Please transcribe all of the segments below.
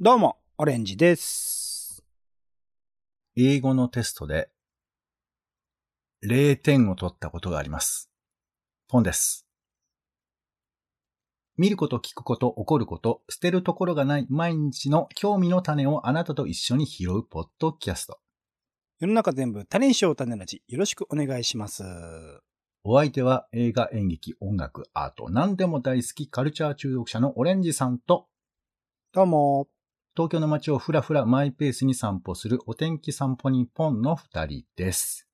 どうも、オレンジです。英語のテストで0点を取ったことがあります。ポンです。見ること、聞くこと、起こること、捨てるところがない毎日の興味の種をあなたと一緒に拾うポッドキャスト。世の中全部種にしよう種ラジ。よろしくお願いします。お相手は映画、演劇、音楽、アート、何でも大好きカルチャー中毒者のオレンジさんと、どうも。東京の街をふらふらマイペースに散歩するお天気散歩日本の二人です。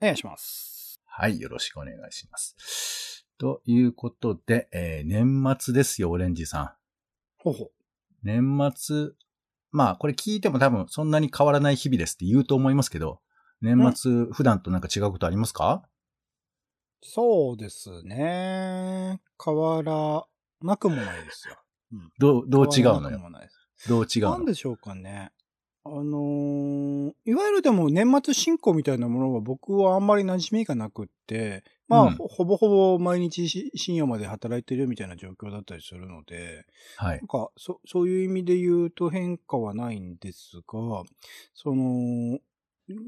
お願いします。はい、よろしくお願いします。ということで、えー年末ですよ、オレンジさん。ほうほう。年末、まあ、これ聞いても多分そんなに変わらない日々ですって言うと思いますけど、年末、普段となんか違うことありますか？そうですね。変わらなくもないですよ。うんどう、どう違うのよ？変わらなくもないですどう違うの？なんでしょうかね。あのーいわゆるでも年末進行みたいなものは僕はあんまり馴染みがなくって、まあ、うんほほぼほぼ毎日し深夜まで働いてるみたいな状況だったりするので、はいなん。か、そ、そういう意味で言うと変化はないんですが、その、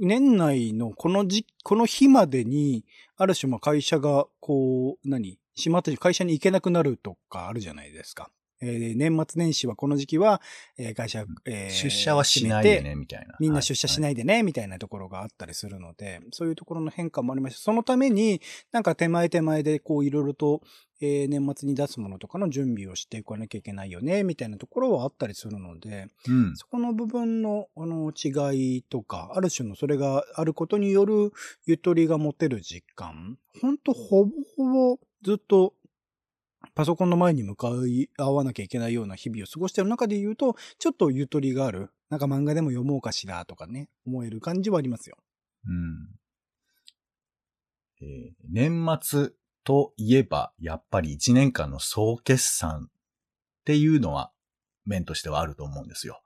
年内のこの時、この日までに、ある種まあ会社が、こう、何？閉まって会社に行けなくなるとかあるじゃないですか。えー年末年始はこの時期は、えー会社、えー出社はしないでね、みたいな。みんな出社しい。ないでね、みたいなところがあったりするので、そういうところの変化もありました。そのために、なんか手前手前でこういろいろと、えー年末に出すものとかの準備をしていかなきゃいけないよね、みたいなところはあったりするので、うん。そこの部分のあの違いとか、ある種のそれがあることによるゆとりが持てる実感、ほんとほぼほぼずっとパソコンの前に向かい合わなきゃいけないような日々を過ごしている中で言うと、ちょっとゆとりがある。なんか漫画でも読もうかしらとかね、思える感じはありますよ。うん。えー年末といえば、やっぱり1年間の総決算っていうのは、面としてはあると思うんですよ。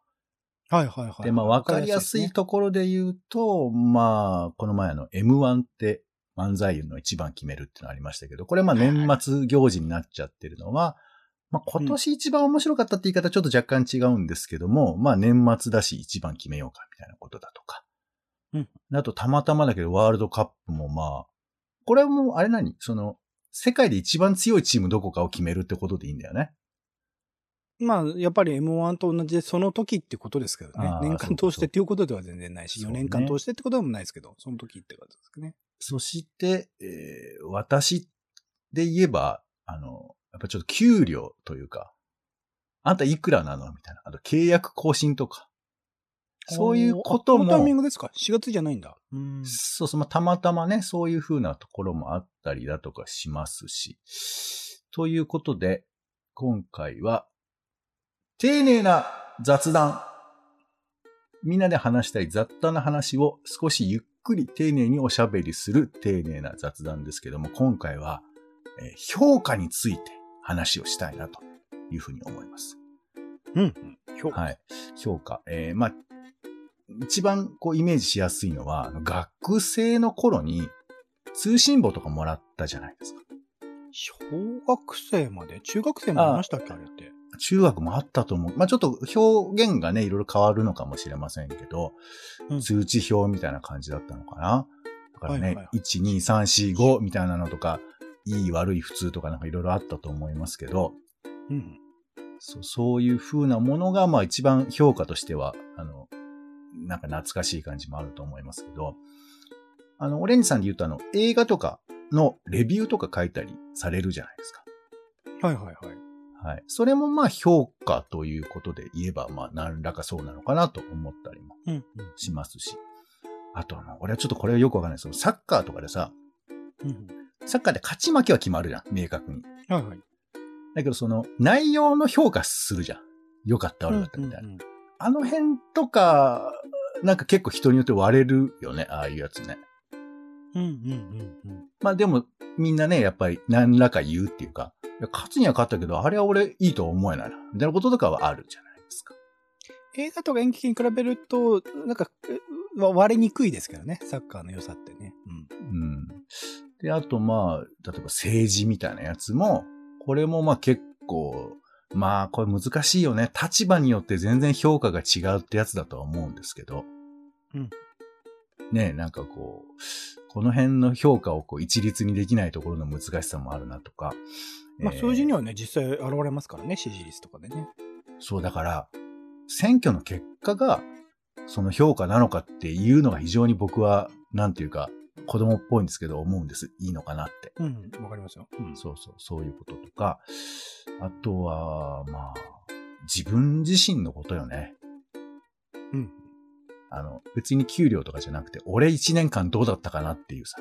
はいはいはい。で、まあ、わかりやすいところで言うと、まあ、この前の M1 って漫才の一番決めるっていうのありましたけど、これまあ年末行事になっちゃってるのは、まあ今年一番面白かったって言い方ちょっと若干違うんですけども、まあ年末だし一番決めようかみたいなことだとか。うんあとたまたまだけどワールドカップもまあ、これはもうあれ何？その、世界で一番強いチームどこかを決めるってことでいいんだよね。まあ、やっぱり M1 と同じで、その時ってことですけどね年間通してっていうことでは全然ないし、4そうね年間通してってことでもないですけど、その時ってことですね。そして、えー私で言えば、あの、やっぱちょっと給料というか、あんたいくらなのみたいな。あと契約更新とか。そういうことあこのタイミンも、グですか ?4 月じゃないんだ。うん。そうそう、まあ、たまたまね、そういう風なところもあったりだとかしますし。ということで、今回は、丁寧な雑談。みんなで話したい雑多な話を少しゆっくり丁寧におしゃべりする丁寧な雑談ですけども、今回は、えー評価について話をしたいなというふうに思います。うん。うん。評価。はい。評価。えーまあ、一番こうイメージしやすいのは、学生の頃に通信簿とかもらったじゃないですか。小学生まで？中学生もありましたっけあれって。中学もあったと思う。まあ、ちょっと表現がね、いろいろ変わるのかもしれませんけど、うん通知表みたいな感じだったのかな。だからね、はいはいはい1、2、3、4、5みたいなのとか、いい、悪い、普通とかなんかいろいろあったと思いますけど、うん。そうそういう風なものが、まあ一番評価としては、あの、なんか懐かしい感じもあると思いますけど、あの、オレンジさんで言うとあの、映画とかのレビューとか書いたりされるじゃないですか。はいはいはい。はい。それもまあ評価ということで言えば、まあ何らかそうなのかなと思ったりもうん。うん。しますし。あとあの、俺はちょっとこれはよくわかんないですけど、サッカーとかでさ、うん。サッカーで勝ち負けは決まるじゃん、明確に。はいはい。だけどその、内容の評価するじゃん。良かった悪かったみたいな。うんうんうんあの辺とか、なんか結構人によって割れるよね、ああいうやつね。うんうんうんうん。まあでも、みんなね、やっぱり何らか言うっていうか、勝つには勝ったけど、あれは俺いいとは思えないな。みたいなこととかはあるじゃないですか。映画とか演劇に比べると、なんか、割れにくいですけどね、サッカーの良さってね。うん。うん。で、あとまあ、例えば政治みたいなやつも、これもまあ結構、まあ、これ難しいよね。立場によって全然評価が違うってやつだとは思うんですけど。うん。ねなんかこう、この辺の評価をこう一律にできないところの難しさもあるなとか。まあ、えー数字にはね、実際現れますからね、支持率とかでね。そう、だから、選挙の結果が、その評価なのかっていうのが非常に僕は、なんていうか、子供っぽいんですけど、思うんです。いいのかなって。うん、わかりますよ。うん。そうそう、そういうこととか、あとは、まあ、自分自身のことよね。うん。あの、別に給料とかじゃなくて、俺一年間どうだったかなっていうさ、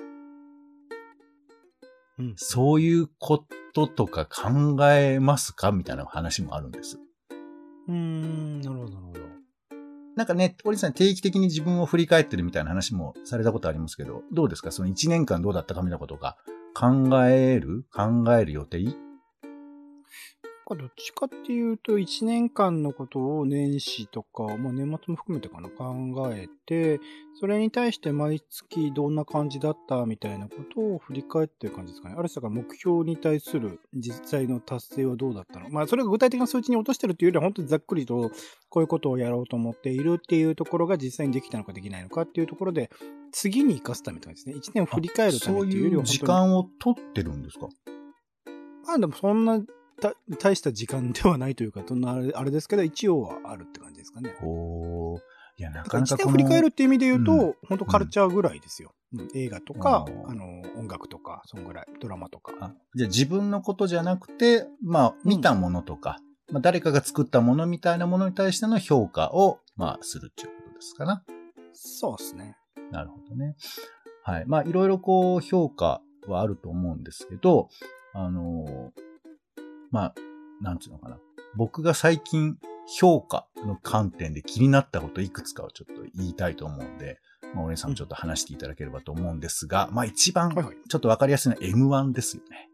うん。そういうこととか考えますかみたいな話もあるんです。うーん、なるほど、なるほど。なんかね、鳥さん定期的に自分を振り返ってるみたいな話もされたことありますけど、どうですか？その1年間どうだったかみたいなことが考える考える予定？どっちかっていうと、1年間のことを年始とか、まあ年末も含めてかな、考えて、それに対して毎月どんな感じだったみたいなことを振り返ってる感じですかね。ある種が目標に対する実際の達成はどうだったの？まあそれが具体的な数値に落としてるっていうよりは、本当にざっくりとこういうことをやろうと思っているっていうところが実際にできたのかできないのかっていうところで、次に生かすためって感じですね。1年を振り返るためっていうよりは、いう時間を取ってるんですか？まあでもそんなた大した時間ではないというか、そんなあれあれですけど、一応はあるって感じですかね。おーいや、なだか1からなかこの年振り返るっていう意味で言うと、うん本当カルチャーぐらいですよ。うん映画とか、あの、音楽とか、そんぐらい、ドラマとか。あじゃあ自分のことじゃなくて、まあ、見たものとか、まあ、誰かが作ったものみたいなものに対しての評価を、まあ、するっていうことですかな。そうですね。なるほどね。はい。まあ、いろいろこう、評価はあると思うんですけど、あのーまあ、なんつうのかな。僕が最近、評価の観点で気になったこといくつかをちょっと言いたいと思うんで、まあ、お姉さんもちょっと話していただければと思うんですが、まあ一番。ちょっとわかりやすいのは M1 ですよね。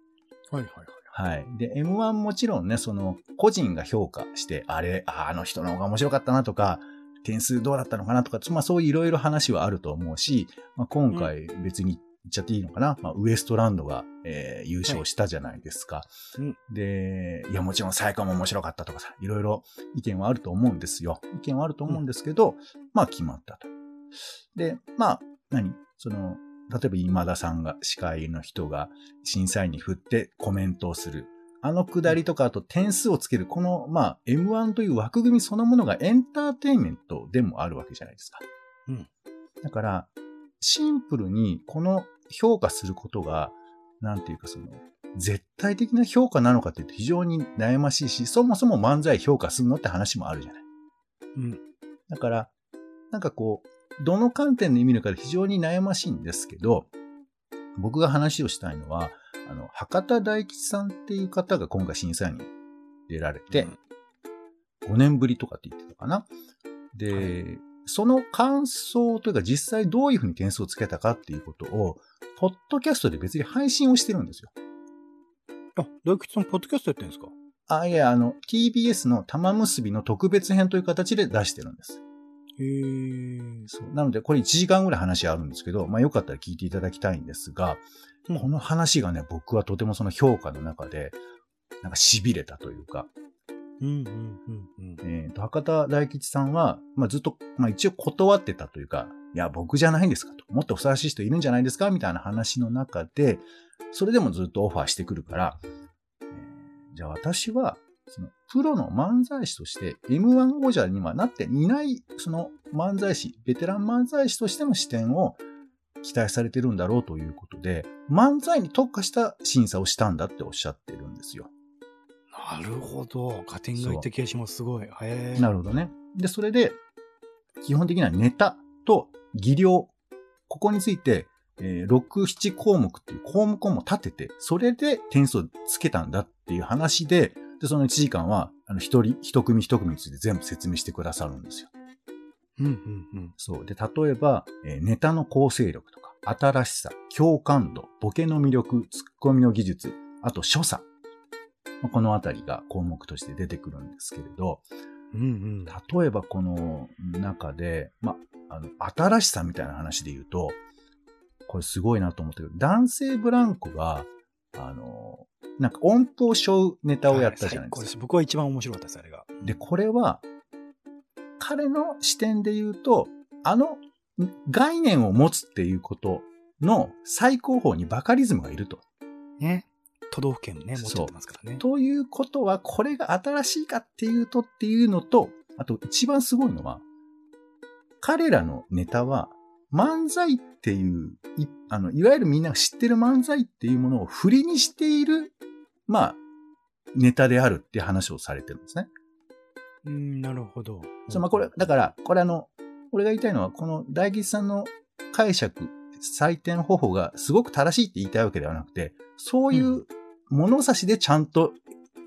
はいはいはい。はい。で、M1 もちろんね、その、個人が評価して、あれ、ああの人の方が面白かったなとか、点数どうだったのかなとか、まあそういういろいろ話はあると思うし、まあ、今回別に言っちゃっていいのかな、まあウエストランドが、えー優勝したじゃないですか。うんで、いやもちろん最高も面白かったとかさ、いろいろ意見はあると思うんですよ。意見はあると思うんですけど、まあ決まったと。で、まあ、何？その、例えば今田さんが、司会の人が審査員に振ってコメントをする。あのくだりとか、あと点数をつける、この、まあ、M1 という枠組みそのものがエンターテインメントでもあるわけじゃないですか。うん。だから、シンプルにこの評価することが、なんていうかその、絶対的な評価なのかっていうと非常に悩ましいし、そもそも漫才評価するのって話もあるじゃない。うん。だから、なんかこう、どの観点で見るかで非常に悩ましいんですけど、僕が話をしたいのは、あの、博多大吉さんっていう方が今回審査員に出られて、5年ぶりとかって言ってたかな。で、その感想というか実際どういうふうに点数をつけたかっていうことを、ポッドキャストで別に配信をしてるんですよ。あ、大吉さん、ポッドキャストやってるんですか？あ、いや、あの、TBS の玉結びの特別編という形で出してるんです。へー。そう。なので、これ1時間ぐらい話あるんですけど、まあよかったら聞いていただきたいんですが、うんこの話がね、僕はとてもその評価の中で、なんか痺れたというか、博多大吉さんは、まあずっと、まあ一応断ってたというか、いや、僕じゃないんですかと。もっとふさわしい人いるんじゃないですかみたいな話の中で、それでもずっとオファーしてくるから、えーじゃあ私は、その、プロの漫才師として M1 王者にはなっていない、その漫才師、ベテラン漫才師としての視点を期待されてるんだろうということで、漫才に特化した審査をしたんだっておっしゃってるんですよ。なるほど。加点がいった気がします。すごい。へー。なるほどね。で、それで、基本的にはネタと技量、ここについて、えー6、7項目っていう項目をも立てて、それで点数をつけたんだっていう話で、で、その1時間は、あの、一人、一組一組について全部説明してくださるんですよ。うんうんうん。そう。で、例えば、えーネタの構成力とか、新しさ、共感度、ボケの魅力、ツッコミの技術、あと所作。まあこのあたりが項目として出てくるんですけれど、うんうん。例えばこの中で、ま、あの、新しさみたいな話で言うと、これすごいなと思ったけど、男性ブランコが、あの、なんか音符を背負うネタをやったじゃないですか。最高です。僕は一番面白かったです、あれが。で、これは、彼の視点で言うと、あの概念を持つっていうことの最高峰にバカリズムがいると。ね。都道府県ね、持っちゃってますからね。ということは、これが新しいかっていうとっていうのと、あと一番すごいのは、彼らのネタは、漫才っていう、いあの、いわゆるみんなが知ってる漫才っていうものを振りにしている、まあ、ネタであるっていう話をされてるんですね。うん、なるほど。そう、まあこれ、だから、これあの、俺が言いたいのは、この大吉さんの解釈、採点方法がすごく正しいって言いたいわけではなくて、そういう物差しでちゃんと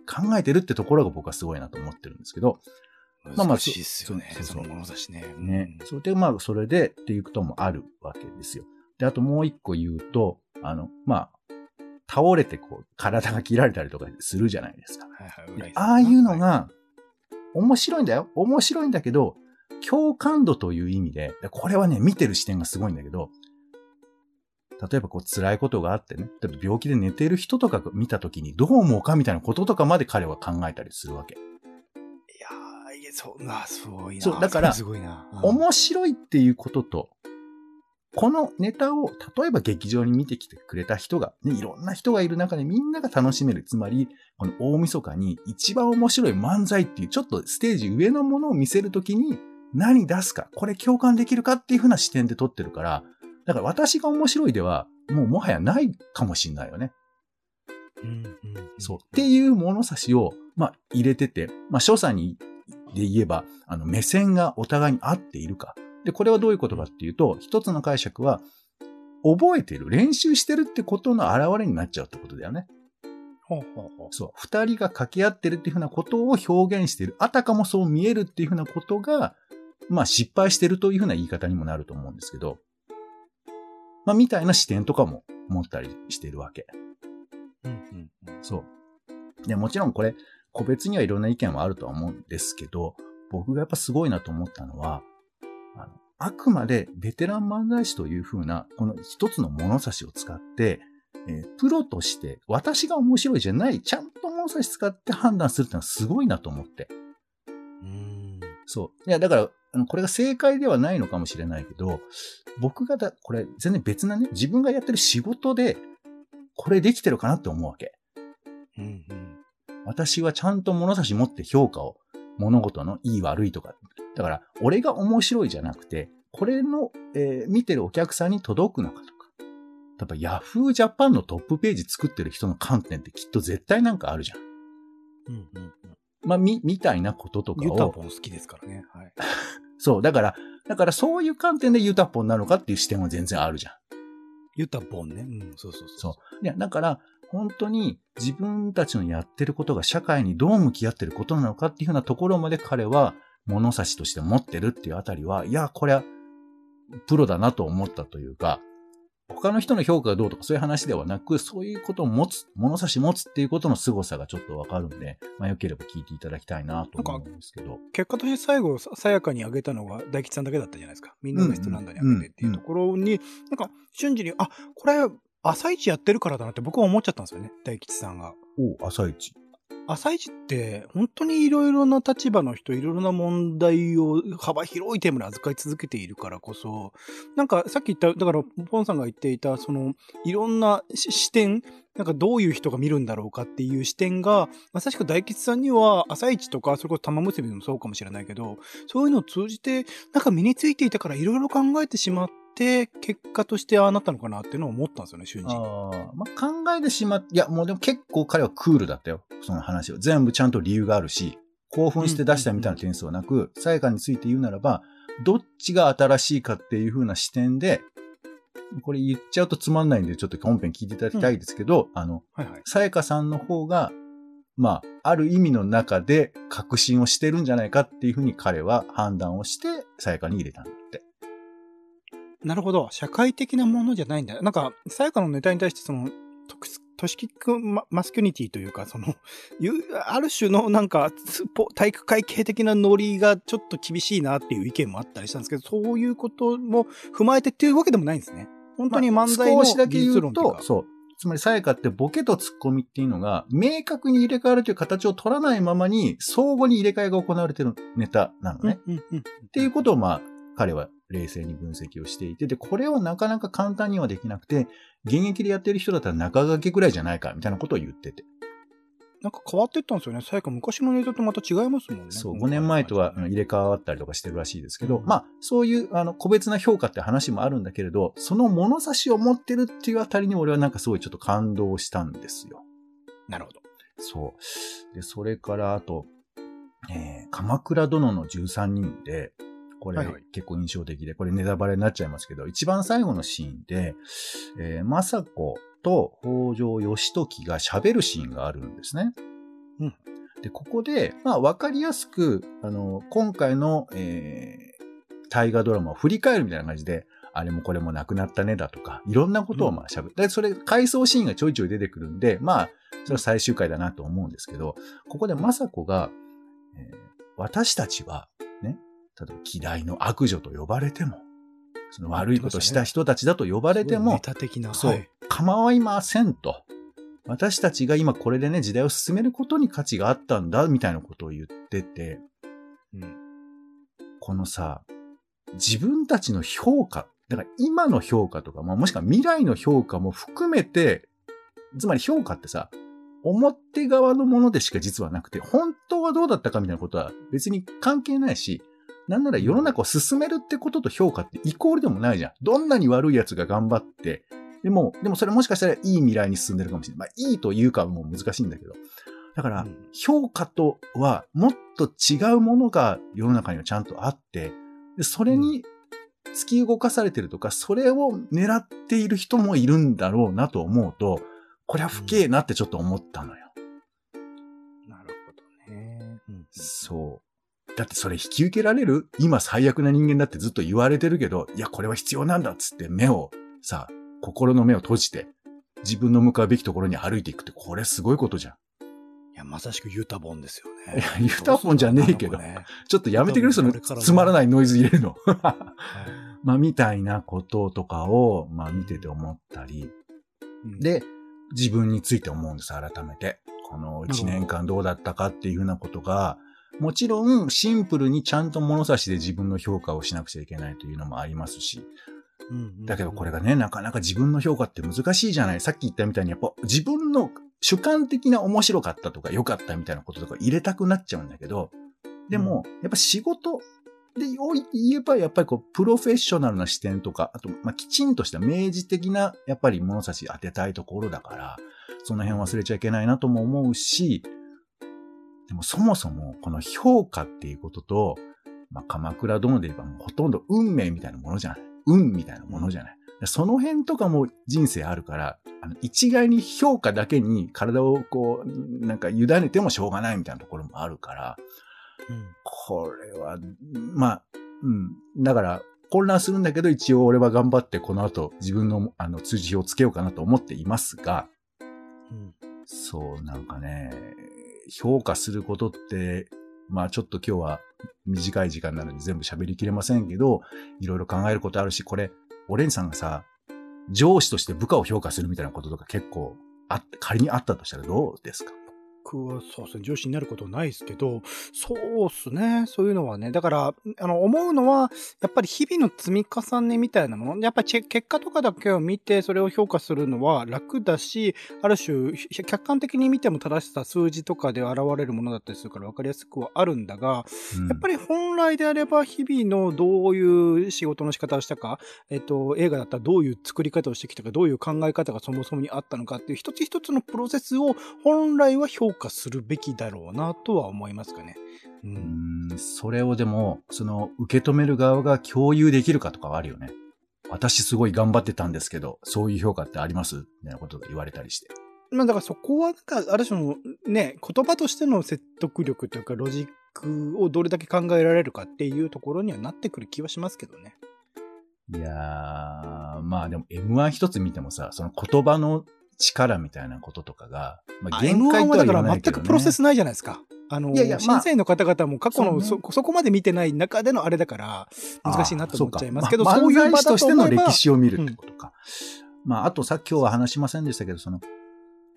考えてるってところが僕はすごいなと思ってるんですけど、まあまあ難しいっすよね、そうそうその物差しね。ね。それで、まあ、それでっていうこともあるわけですよ。で、あともう一個言うと、あの、まあ、倒れてこう、体が切られたりとかするじゃないですか。はいはいああいうのはいが、面白いんだよ。面白いんだけど、共感度という意味で、でこれはね、見てる視点がすごいんだけど、例えばこう辛いことがあってね、例えば病気で寝ている人とかが見たときにどう思うかみたいなこととかまで彼は考えたりするわけ。いやーいや、そう、な、すごいな。そうだからすごいな。うん面白いっていうことと、このネタを、例えば劇場に見てきてくれた人が、ね、いろんな人がいる中でみんなが楽しめる。つまり、この大晦日に一番面白い漫才っていう、ちょっとステージ上のものを見せるときに、何出すか、これ共感できるかっていう風な視点で撮ってるから、だから私が面白いでは、もうもはやないかもしんないよね。うんうんうんそう。っていう物差しを、まあ、入れてて、まあ、所作に、で言えば、あの、目線がお互いに合っているか。で、これはどういうことかっていうと、一つの解釈は、覚えてる、練習してるってことの表れになっちゃうってことだよね。ほうほうほうそう。二人が掛け合ってるっていうふうなことを表現してる。あたかもそう見えるっていうふうなことが、まあ失敗してるというふうな言い方にもなると思うんですけど、まあみたいな視点とかも持ったりしてるわけ。うんうんうんそう。で、もちろんこれ、個別にはいろんな意見はあるとは思うんですけど、僕がやっぱすごいなと思ったのは、あのあくまでベテラン漫才師というふうな、この一つの物差しを使って、えープロとして私が面白いじゃない、ちゃんと物差し使って判断するってのはすごいなと思って。うんそう。いや、だから、あのこれが正解ではないのかもしれないけど、僕がだ、これ全然別なね、自分がやってる仕事で、これできてるかなって思うわけ。うんうん私はちゃんと物差し持って評価を、物事のいい悪いとか。だから、俺が面白いじゃなくて、これの、えー見てるお客さんに届くのかとか。例えば、ヤフージャパンのトップページ作ってる人の観点ってきっと絶対なんかあるじゃん。うんうんうんまあ、み、みたいなこととかユタを。ボン好きですからね。はい。そう、だから、だからそういう観点でユタポンなのかっていう視点は全然あるじゃん。ユタボンね。うん、そうそうそう。そう。いや、だから、本当に自分たちのやってることが社会にどう向き合ってることなのかっていうふうなところまで彼は物差しとして持ってるっていうあたりは、いや、これはプロだなと思ったというか、他の人の評価がどうとかそういう話ではなく、そういうことを持つ、物差し持つっていうことの凄さがちょっとわかるんで、まあよければ聞いていただきたいなと思うんですけど。結果として最後、ささやかに上げたのが大吉さんだけだったじゃないですか。みんながストランドに上げてっていうところに、なんか瞬時に、あ、これ、朝一やってるからだなって僕は思っちゃったんですよね。大吉さんが。お朝一。朝一って本当にいろいろな立場の人、いろいろな問題を幅広いテーマで扱い続けているからこそ、なんかさっき言った、だからポンさんが言っていた、そのいろんな視点、なんかどういう人が見るんだろうかっていう視点が、まさしく大吉さんには朝一とか、それこそ玉結びでもそうかもしれないけど、そういうのを通じて、なんか身についていたからいろいろ考えてしまって、結果としてああなったのかなっていうのを思ったんですよね、瞬時に。ああ、まあ、考えてしまっいや、もうでも結構彼はクールだったよ。その話を。全部ちゃんと理由があるし、興奮して出したみたいな点数はなく、さやかについて言うならば、どっちが新しいかっていう風な視点で、これ言っちゃうとつまんないんで、ちょっと本編聞いていただきたいですけど、あの、はいはい。さやかさんの方が、まあ、ある意味の中で確信をしてるんじゃないかっていう風に彼は判断をして、さやかに入れたんだって。なるほど。社会的なものじゃないんだ。なんか、さやかのネタに対して、その、と都市キックママスキュニティというか、その、ある種のなんか、体育会系的なノリがちょっと厳しいなっていう意見もあったりしたんですけど、そういうことも踏まえてっていうわけでもないんですね。本当に漫才のまあ少しだけ技言うと。そう。つまりさやかってボケとツッコミっていうのが、明確に入れ替わるという形を取らないままに、相互に入れ替えが行われてるネタなのね。っていうことをまあ、彼は冷静に分析をしていて、で、これをなかなか簡単にはできなくて、現役でやってる人だったら中掛けぐらいじゃないか、みたいなことを言ってて。なんか変わってったんですよね。さやか昔のネタとまた違いますもんね。そう、5年前とはうん入れ替わったりとかしてるらしいですけど、うんまあ、そういう、あの、個別な評価って話もあるんだけれど、その物差しを持ってるっていうあたりに俺はなんかすごいちょっと感動したんですよ。なるほど。そう。で、それから、あと、えー、鎌倉殿の13人で、これはいはい結構印象的で、これネタバレになっちゃいますけど、一番最後のシーンで、えー、政子と北条義時が喋るシーンがあるんですね。うん。で、ここで、まあ、わかりやすく、あの、今回の、えー、大河ドラマを振り返るみたいな感じで、あれもこれもなくなったねだとか、いろんなことをまあ喋る。で、それ、回想シーンがちょいちょい出てくるんで、まあ、それは最終回だなと思うんですけど、ここで政子が、えー私たちは、ね、例えば嫌いの悪女と呼ばれても、その悪いことをした人たちだと呼ばれても。そう、はい構いませんと。私たちが今これでね、時代を進めることに価値があったんだ、みたいなことを言ってて、うんこのさ、自分たちの評価、だから今の評価とか、まあ、もしくは未来の評価も含めて、つまり評価ってさ、表側のものでしか実はなくて、本当はどうだったかみたいなことは別に関係ないし、なんなら世の中を進めるってことと評価ってイコールでもないじゃん。どんなに悪い奴が頑張って、でも、でもそれもしかしたらいい未来に進んでるかもしれない。まあ、いいというかはもう難しいんだけど。だからうん、評価とはもっと違うものが世の中にはちゃんとあって、でそれに突き動かされてるとか、それを狙っている人もいるんだろうなと思うと、これは不敬なってちょっと思ったのよ。なるほどね。うんそう。だってそれ引き受けられる？今最悪な人間だってずっと言われてるけど、いや、これは必要なんだっつって目を、さ、心の目を閉じて、自分の向かうべきところに歩いていくって、これすごいことじゃん。いや、まさしくユタボンですよいね。やユタボンじゃねえけどそうなのかねちょっとやめてくれ、そのつまらないノイズ入れるの。はい まあ、みたいなこととかを、まあ、見てて思ったり、うんで、自分について思うんです、改めて。この1なるほど年間どうだったかっていうふうなことが、もちろんシンプルにちゃんと物差しで自分の評価をしなくちゃいけないというのもありますし、うんうんだけどこれがね、なかなか自分の評価って難しいじゃない。さっき言ったみたいに、やっぱ自分の主観的な面白かったとか良かったみたいなこととか入れたくなっちゃうんだけど、でも、やっぱ仕事で言えば、やっぱりこう、プロフェッショナルな視点とか、あと、まあ、きちんとした明示的な、やっぱり物差し当てたいところだから、その辺忘れちゃいけないなとも思うし、でもそもそも、この評価っていうことと、まあ、鎌倉殿で言えばもうほとんど運命みたいなものじゃない。運みたいなものじゃない。その辺とかも人生あるから、あの一概に評価だけに体をこう、なんか委ねてもしょうがないみたいなところもあるから、うんこれは、まあ、うん。だから、混乱するんだけど、一応俺は頑張ってこの後自分のあの通知表をつけようかなと思っていますが、うんそう、なんかね、評価することって、まあちょっと今日は短い時間なので全部喋りきれませんけど、いろいろ考えることあるし、これ、オレンさんがさ、上司として部下を評価するみたいなこととか結構あ、仮にあったとしたらどうですか？僕はそうですね、上司になることないですけど、そうっすね、そういうのはね。だから、あの、思うのは、やっぱり日々の積み重ねみたいなもの、やっぱり結果とかだけを見て、それを評価するのは楽だし、ある種、ひ客観的に見ても正しさ、数字とかで現れるものだったりするから分かりやすくはあるんだが、うん。やっぱり本来であれば日々のどういう仕事の仕方をしたか、えっと、映画だったらどういう作り方をしてきたか、どういう考え方がそもそもにあったのかっていう一つ一つのプロセスを本来は評価するべきだろうなとは思いますかね。う。うんん、それをでも、その、受け止める側が共有できるかとかはあるよね。私すごい頑張ってたんですけど、そういう評価ってあります？みたいなことが言われたりして。まあだからそこは、なんかある種のね、言葉としての説得力というかロジックをどれだけ考えられるかっていうところにはなってくる気はしますけどね。いやー、まあでも M1 一つ見てもさ、その言葉の力みたいなこととかが、まあ、限 M1 界とは言はだから全わないけど、ね、くプロセスないじゃないですか。あの、いやいやまあ審査員の方々も過去のそうそ,、ねそこまで見てない中でのあれだから、難しいなと思っちゃいますけど、あーそういう場としての歴史を見るってことか。まあ、あとさ、今日は話しませんでしたけど、その、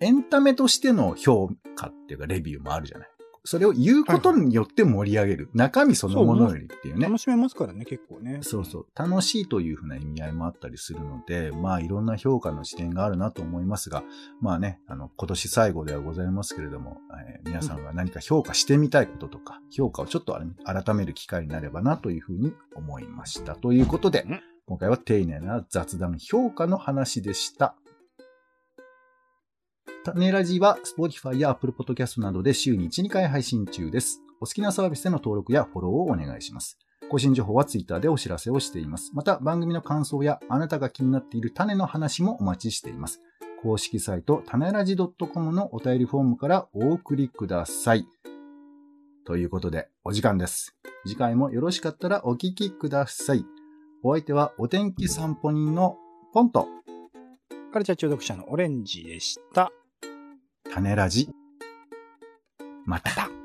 エンタメとしての評価っていうか、レビューもあるじゃない。それを言うことによって盛り上げる。中身そのものよりっていうね。楽しめますからね、結構ね。そうそう。楽しいというふうな意味合いもあったりするので、まあいろんな評価の視点があるなと思いますが、まあね、あの、今年最後ではございますけれども、えー皆さんが何か評価してみたいこととか、評価をちょっと改める機会になればなというふうに思いました。ということでうん、今回は丁寧な雑談評価の話でした。種ラジは Spotify や Apple Podcast などで週に1、2回配信中です。お好きなサービスでの登録やフォローをお願いします。更新情報は Twitter でお知らせをしています。また番組の感想やあなたが気になっている種の話もお待ちしています。公式サイト、種ラジ .com のお便りフォームからお送りください。ということで、お時間です。次回もよろしかったらお聞きください。お相手はお天気散歩人のポンとカルチャー中毒者のオレンジでした。種ラジ。また。だ